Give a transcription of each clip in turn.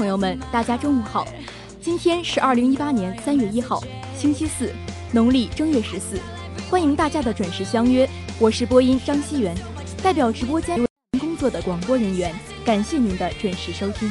朋友们，大家中午好！今天是二零一八年三月一号，星期四，农历正月十四。欢迎大家的准时相约，我是播音张希元，代表直播间工作的广播人员，感谢您的准时收听。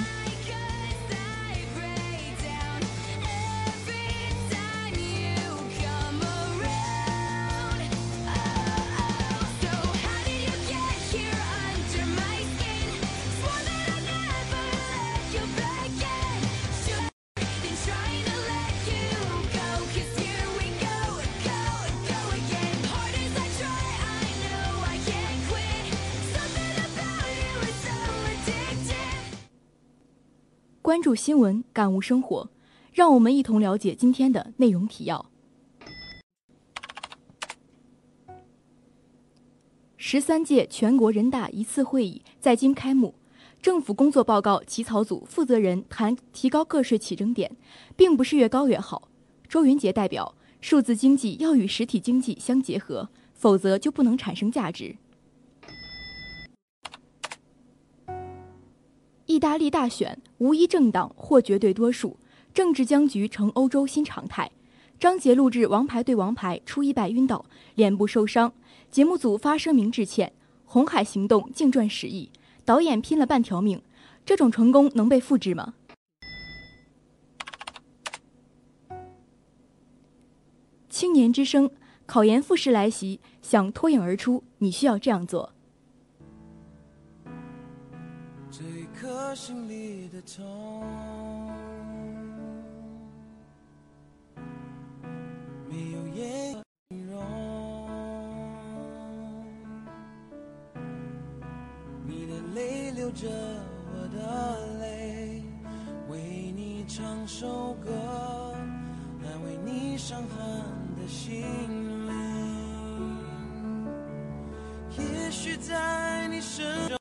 注新闻，感悟生活，让我们一同了解今天的内容提要。十三届全国人大一次会议在京开幕，政府工作报告起草组负责人谈提高个税起征点，并不是越高越好。周云杰代表，数字经济要与实体经济相结合，否则就不能产生价值。意大利大选无一政党获绝对多数，政治僵局成欧洲新常态。张杰录制《王牌对王牌》，初一败晕倒，脸部受伤，节目组发声明致歉。红海行动净赚十亿，导演拼了半条命，这种成功能被复制吗？青年之声，考研复试来袭，想脱颖而出，你需要这样做。颗心里的痛，没有言容。你的泪流着我的泪，为你唱首歌，安慰你伤痕的心灵。也许在你身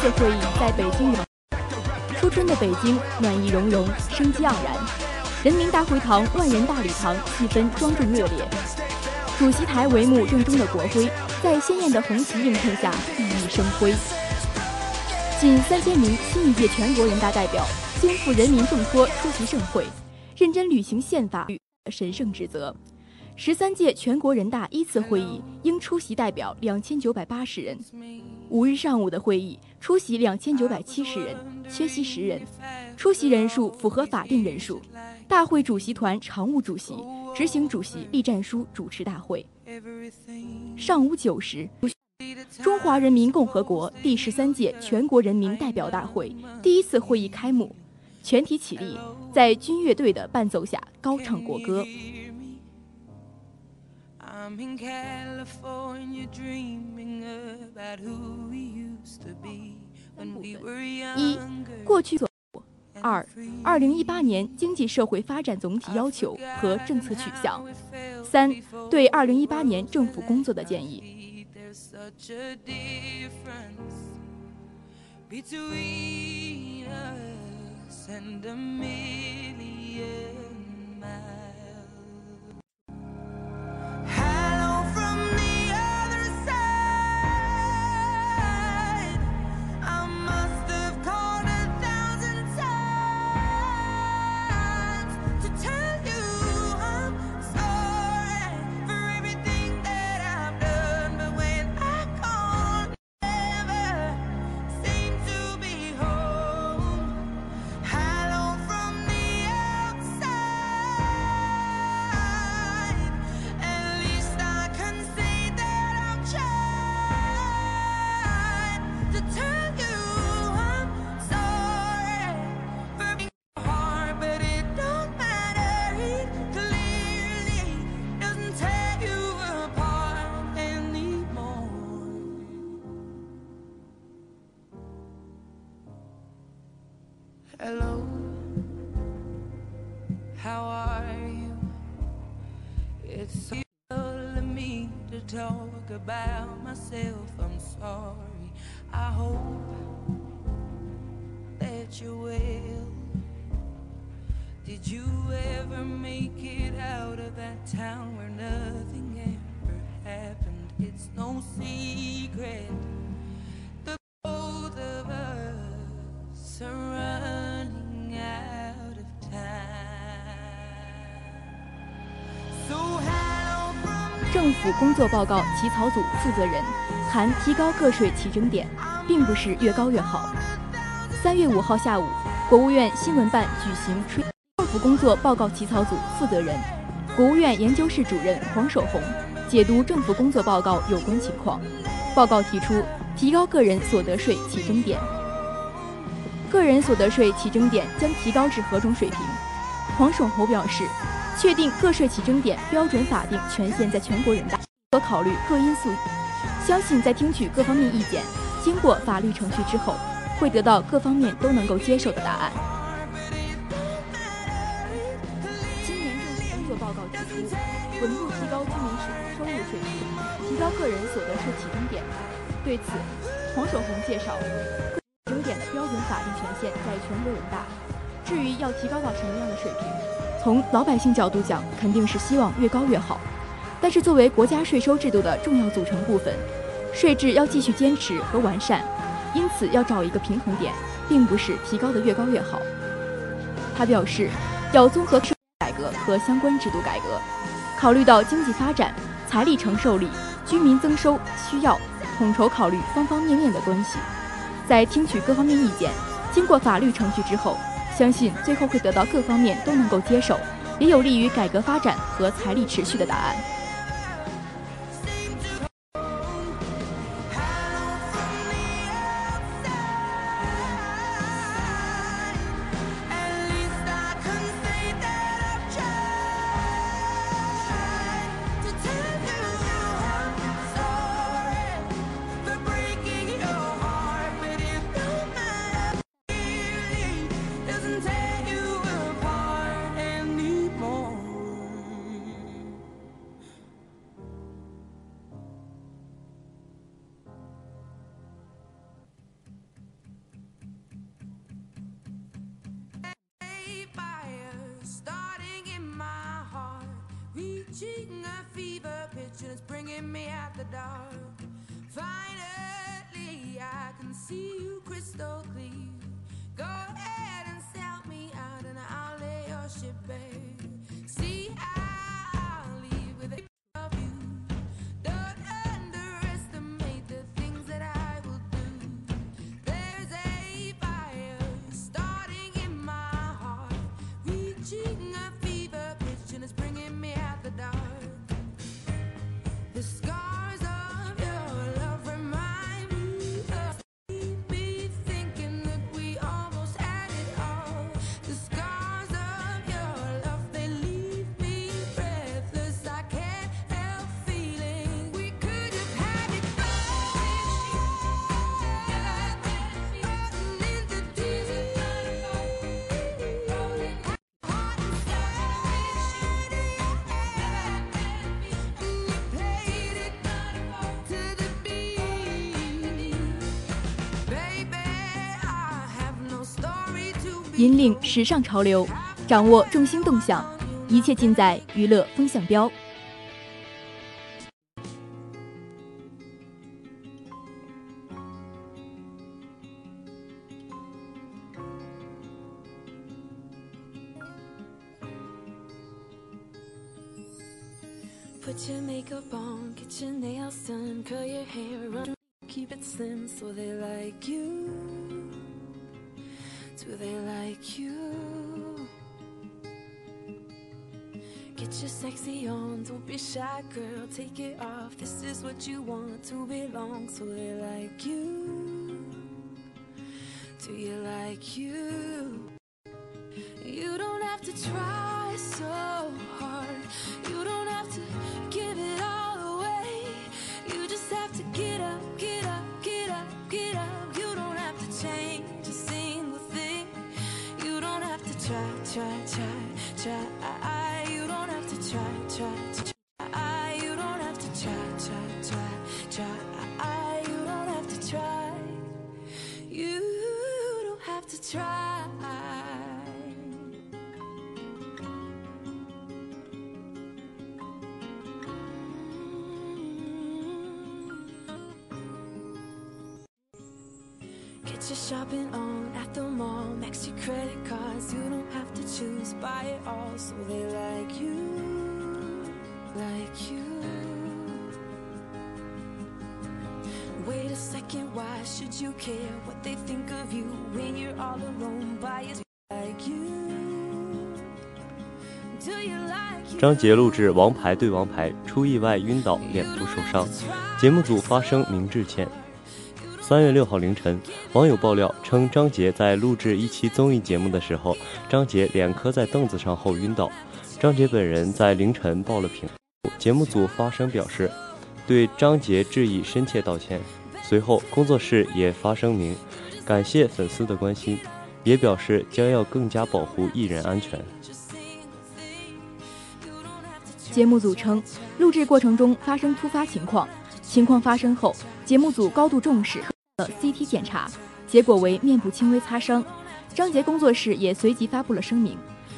次会议在北京召初春的北京，暖意融融，生机盎然。人民大会堂万人大礼堂气氛庄重热烈，主席台帷幕正中的国徽，在鲜艳的红旗映衬下熠熠生辉。近三千名新一届全国人大代表肩负人民重托出席盛会，认真履行宪法与神圣职责。十三届全国人大一次会议应出席代表两千九百八十人，五日上午的会议出席两千九百七十人，缺席十人，出席人数符合法定人数。大会主席团常务主席、执行主席栗战书主持大会。上午九时，中华人民共和国第十三届全国人民代表大会第一次会议开幕，全体起立，在军乐队的伴奏下高唱国歌。I'm in California dreaming about who we used to be when we were 一 younger. 过去做二，二零一八年经济社会发展总体要求和政策取向；三，对二零一八年政府工作的建议。There's such a difference between us and a million miles. It's so of me to talk about myself. I'm sorry. I hope that you will. Did you ever make it out of that town where nothing ever happened? It's no secret. 府工作报告起草组负责人谈提高个税起征点，并不是越高越好。三月五号下午，国务院新闻办举行吹政府工作报告起草组负责人、国务院研究室主任黄守宏解读政府工作报告有关情况。报告提出，提高个人所得税起征点。个人所得税起征点将提高至何种水平？黄守宏表示，确定个税起征点标准法定权限在全国人大，可考虑各因素，相信在听取各方面意见，经过法律程序之后，会得到各方面都能够接受的答案。今年政府工作报告提出，稳步提高居民收入水平，提高个人所得税起征点。对此，黄守宏介绍，个征点的标准法定权限在全国人大。至于要提高到什么样的水平，从老百姓角度讲，肯定是希望越高越好。但是作为国家税收制度的重要组成部分，税制要继续坚持和完善，因此要找一个平衡点，并不是提高的越高越好。他表示，要综合税改革和相关制度改革，考虑到经济发展、财力承受力、居民增收需要，统筹考虑方方面面的关系，在听取各方面意见，经过法律程序之后，相信最后会得到各方面都能够接受，也有利于改革发展和财力持续的答案。引领时尚潮流，掌握众星动向，一切尽在娱乐风向标。To belong, so they like you. Do you like you? 张杰录制《王牌对王牌》，出意外晕倒，脸部受伤，节目组发声明致歉，三月六号凌晨，网友爆料称，张杰在录制一期综艺节目的时候，张杰脸磕在凳子上后晕倒。张杰本人在凌晨报了平，节目组发声表示，对张杰致以深切道歉。随后，工作室也发声明，感谢粉丝的关心，也表示将要更加保护艺人安全。节目组称，录制过程中发生突发情况，情况发生后，节目组高度重视 CT 检查，结果为面部轻微擦伤。张杰工作室也随即发布了声明，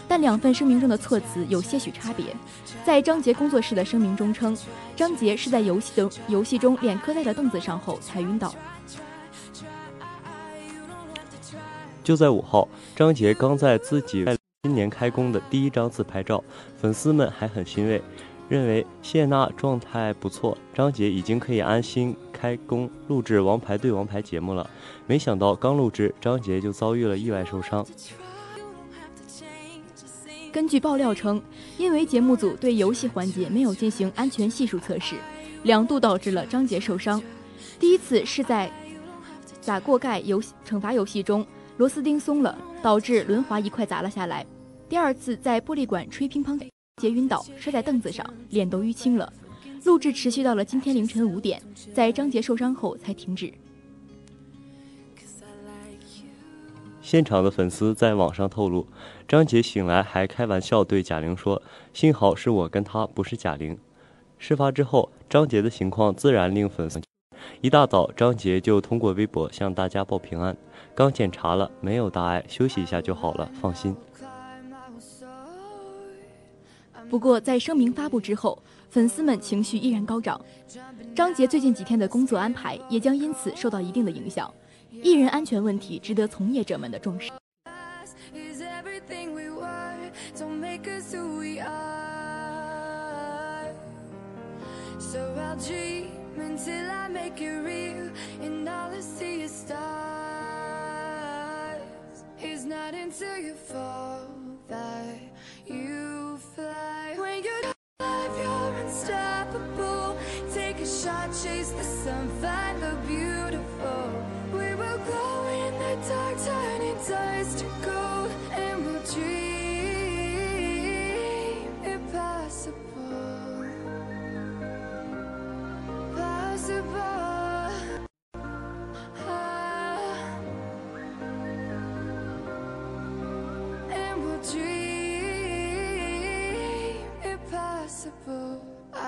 但两份声明中的措辞有些许差别。在张杰工作室的声明中称，张杰是在游戏的游戏中脸磕在了凳子上后才晕倒。就在五号，张杰刚在自己今年开工的第一张自拍照，粉丝们还很欣慰，认为谢娜状态不错，张杰已经可以安心开工录制《王牌对王牌》节目了。没想到刚录制，张杰就遭遇了意外受伤。根据爆料称，因为节目组对游戏环节没有进行安全系数测试，两度导致了张杰受伤。第一次是在砸锅盖游戏惩罚游戏中，螺丝钉松了，导致轮滑一块砸了下来。第二次在玻璃馆吹乒乓，杰晕倒，摔在凳子上，脸都淤青了。录制持续到了今天凌晨五点，在张杰受伤后才停止。现场的粉丝在网上透露，张杰醒来还开玩笑对贾玲说：“幸好是我跟他，不是贾玲。”事发之后，张杰的情况自然令粉丝。一大早，张杰就通过微博向大家报平安：“刚检查了，没有大碍，休息一下就好了，放心。”不过在声明发布之后粉丝们情绪依然高涨。张杰最近几天的工作安排也将因此受到一定的影响艺人安全问题值得从业者们的重视。Unstoppable. Take a shot, chase the sun, find the beautiful. We will glow in the dark, turning dust to gold, and we'll dream impossible. Possible. Ah.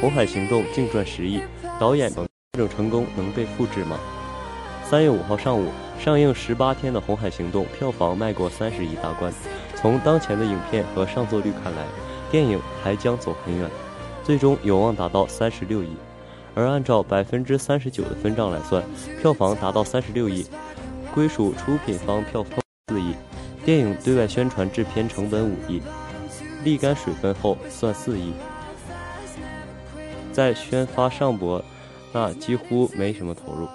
红海行动净赚十亿，导演等这种成功能被复制吗？三月五号上午上映十八天的《红海行动》票房迈过三十亿大关。从当前的影片和上座率看来，电影还将走很远，最终有望达到三十六亿。而按照百分之三十九的分账来算，票房达到三十六亿，归属出品方票房四亿。电影对外宣传制片成本五亿，沥干水分后算四亿。在宣发上博，那几乎没什么投入。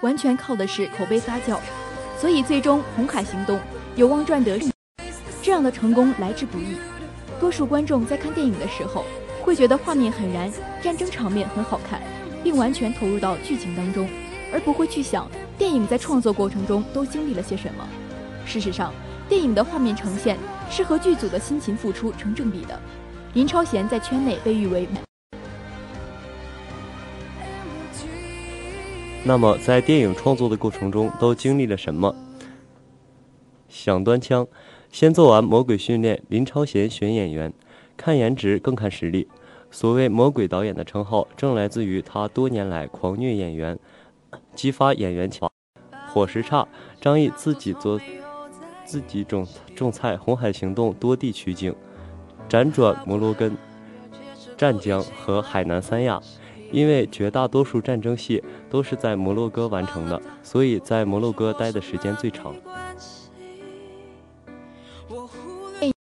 完全靠的是口碑发酵，所以最终《红海行动》有望赚得这样的成功来之不易。多数观众在看电影的时候，会觉得画面很燃，战争场面很好看，并完全投入到剧情当中，而不会去想电影在创作过程中都经历了些什么。事实上，电影的画面呈现是和剧组的辛勤付出成正比的。林超贤在圈内被誉为那么，在电影创作的过程中，都经历了什么？想端枪，先做完魔鬼训练，林超贤选演员，看颜值更看实力。所谓“魔鬼导演”的称号，正来自于他多年来狂虐演员，激发演员情。伙食差，张译自己做，自己种种菜，《红海行动》多地取景，辗转摩洛根、湛江和海南三亚。因为绝大多数战争戏都是在摩洛哥完成的，所以在摩洛哥待的时间最长。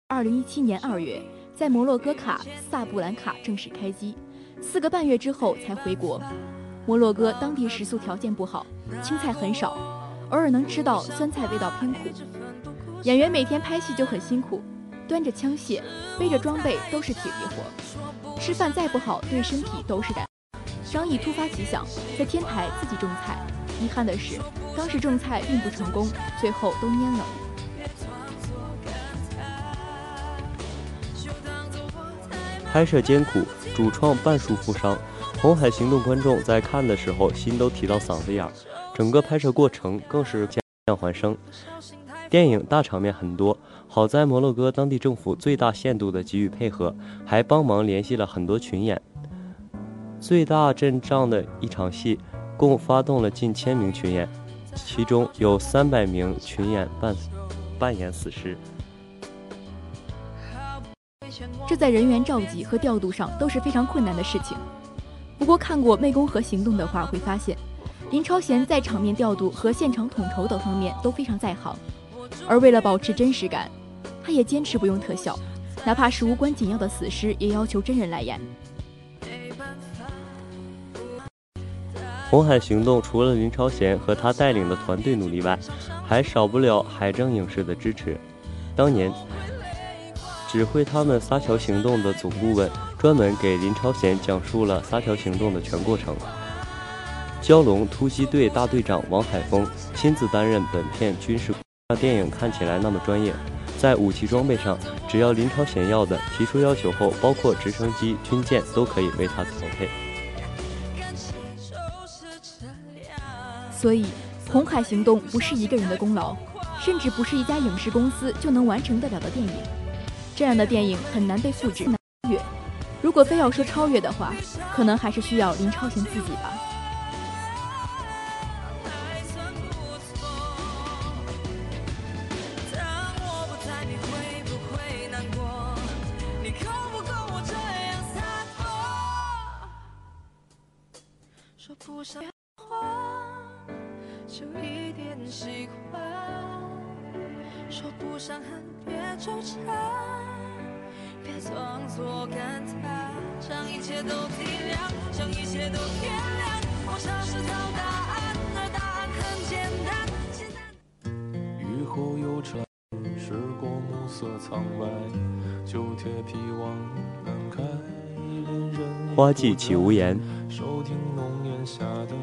二零一七年二月，在摩洛哥卡萨布兰卡正式开机，四个半月之后才回国。摩洛哥当地食宿条件不好，青菜很少，偶尔能吃到酸菜，味道偏苦。演员每天拍戏就很辛苦，端着枪械、背着装备都是体力活，吃饭再不好，对身体都是担。张译突发奇想，在天台自己种菜。遗憾的是，当时种菜并不成功，最后都蔫了。拍摄艰苦，主创半数负伤，《红海行动》观众在看的时候心都提到嗓子眼儿，整个拍摄过程更是降还生。电影大场面很多，好在摩洛哥当地政府最大限度的给予配合，还帮忙联系了很多群演。最大阵仗的一场戏，共发动了近千名群演，其中有三百名群演扮扮演死尸。这在人员召集和调度上都是非常困难的事情。不过看过《湄公河行动》的话，会发现林超贤在场面调度和现场统筹等方面都非常在行。而为了保持真实感，他也坚持不用特效，哪怕是无关紧要的死尸，也要求真人来演。《红海行动》除了林超贤和他带领的团队努力外，还少不了海政影视的支持。当年，指挥他们撒桥行动的总顾问专门给林超贤讲述了撒桥行动的全过程。蛟龙突击队大队长王海峰亲自担任本片军事，让电影看起来那么专业。在武器装备上，只要林超贤要的，提出要求后，包括直升机、军舰都可以为他调配。所以，《红海行动》不是一个人的功劳，甚至不是一家影视公司就能完成得了的电影。这样的电影很难被复制、超越。如果非要说超越的话，可能还是需要林超贤自己吧。伤痕，别纠缠，别装作感叹，将一切都体谅，将一切都天亮。我尝试找答案，而答案很简单，简单。雨后有蝉，时过暮色苍白，旧铁皮往南开。恋人花季岂无言，收听浓烟下的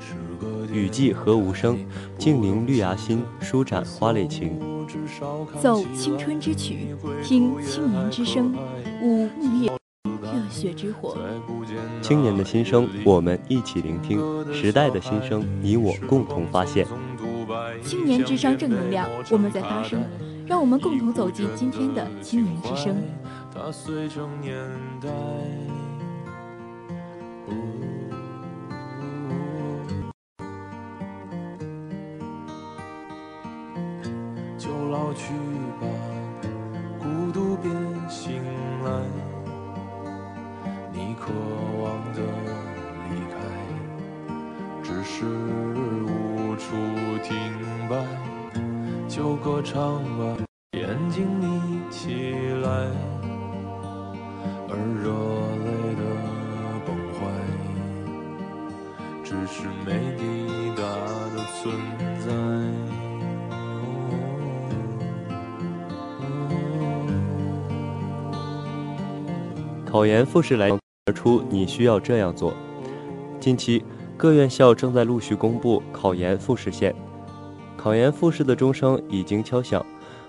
诗歌雨季何无声？静聆绿芽心，舒展花蕾情。奏青春之曲，听青年之声，舞木叶热血之火。青年的心声，我们一起聆听；时代的心声，你我共同发现。青年之声正能量，我们在发声，让我们共同走进今天的青年之声。它随着年代。考研复试来而出，你需要这样做。近期，各院校正在陆续公布考研复试线，考研复试的钟声已经敲响。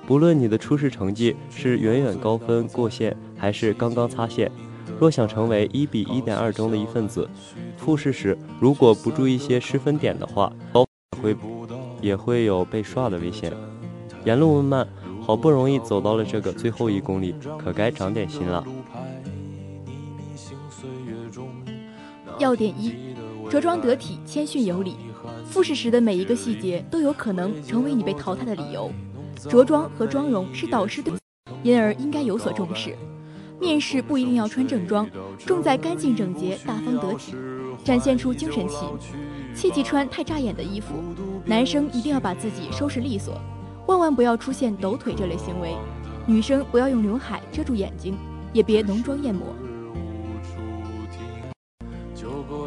不论你的初试成绩是远远高分过线，还是刚刚擦线。若想成为一比一点二中的一份子，复试时如果不注意一些失分点的话，高会也会有被刷的危险。沿路漫漫，好不容易走到了这个最后一公里，可该长点心了。要点一：着装得体，谦逊有礼。复试时的每一个细节都有可能成为你被淘汰的理由。着装和妆容是导师对，因而应该有所重视。面试不一定要穿正装，重在干净整洁、大方得体，展现出精神气。切忌穿太扎眼的衣服。男生一定要把自己收拾利索，万万不要出现抖腿这类行为。女生不要用刘海遮住眼睛，也别浓妆艳抹。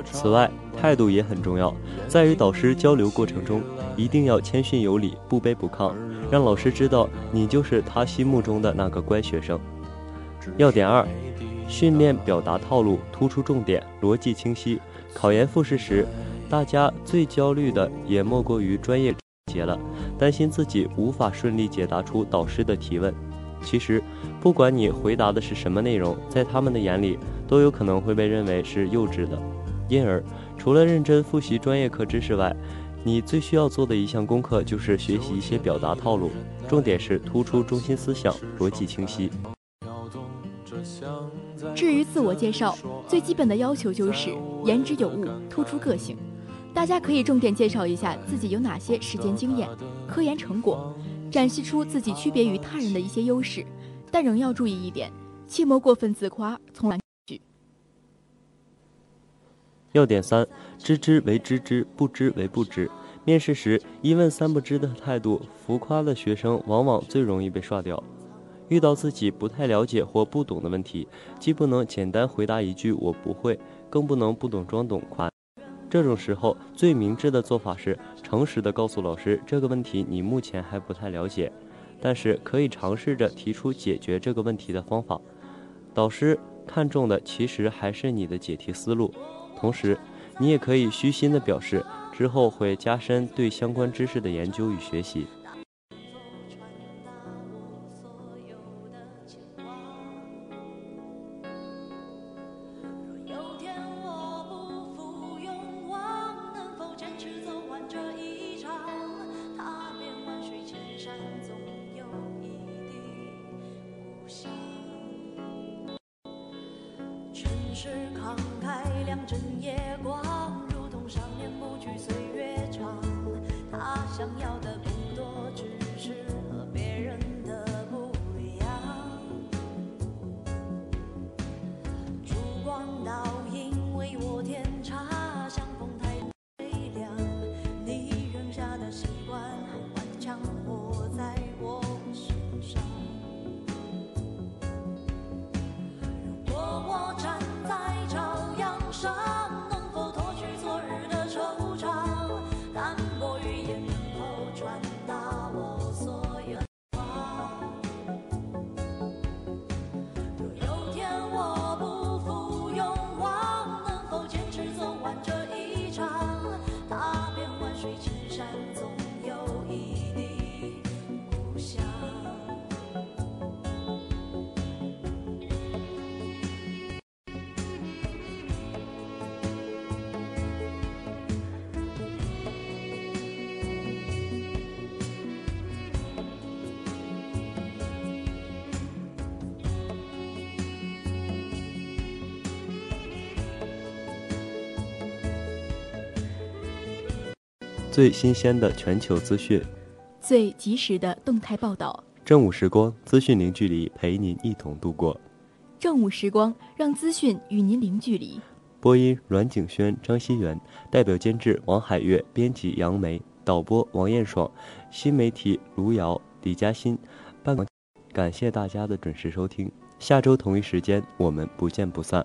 此外，态度也很重要，在与导师交流过程中，一定要谦逊有礼，不卑不亢，让老师知道你就是他心目中的那个乖学生。要点二，训练表达套路，突出重点，逻辑清晰。考研复试时，大家最焦虑的也莫过于专业节了，担心自己无法顺利解答出导师的提问。其实，不管你回答的是什么内容，在他们的眼里都有可能会被认为是幼稚的。因而，除了认真复习专业课知识外，你最需要做的一项功课就是学习一些表达套路，重点是突出中心思想，逻辑清晰。至于自我介绍，最基本的要求就是言之有物，突出个性。大家可以重点介绍一下自己有哪些实践经验、科研成果，展示出自己区别于他人的一些优势，但仍要注意一点，切莫过分自夸，从而。要点三：知之为知之，不知为不知。面试时一问三不知的态度，浮夸的学生往往最容易被刷掉。遇到自己不太了解或不懂的问题，既不能简单回答一句“我不会”，更不能不懂装懂夸。这种时候，最明智的做法是诚实的告诉老师这个问题你目前还不太了解，但是可以尝试着提出解决这个问题的方法。导师看重的其实还是你的解题思路。同时，你也可以虚心的表示之后会加深对相关知识的研究与学习。是慷慨，两枕夜光，如同少年不惧岁月长。他想要的最新鲜的全球资讯，最及时的动态报道。正午时光，资讯零距离，陪您一同度过。正午时光，让资讯与您零距离。播音：阮景轩、张熙元，代表监制：王海月，编辑：杨梅，导播：王艳爽，新媒体：卢瑶、李嘉欣，办。感谢大家的准时收听，下周同一时间我们不见不散。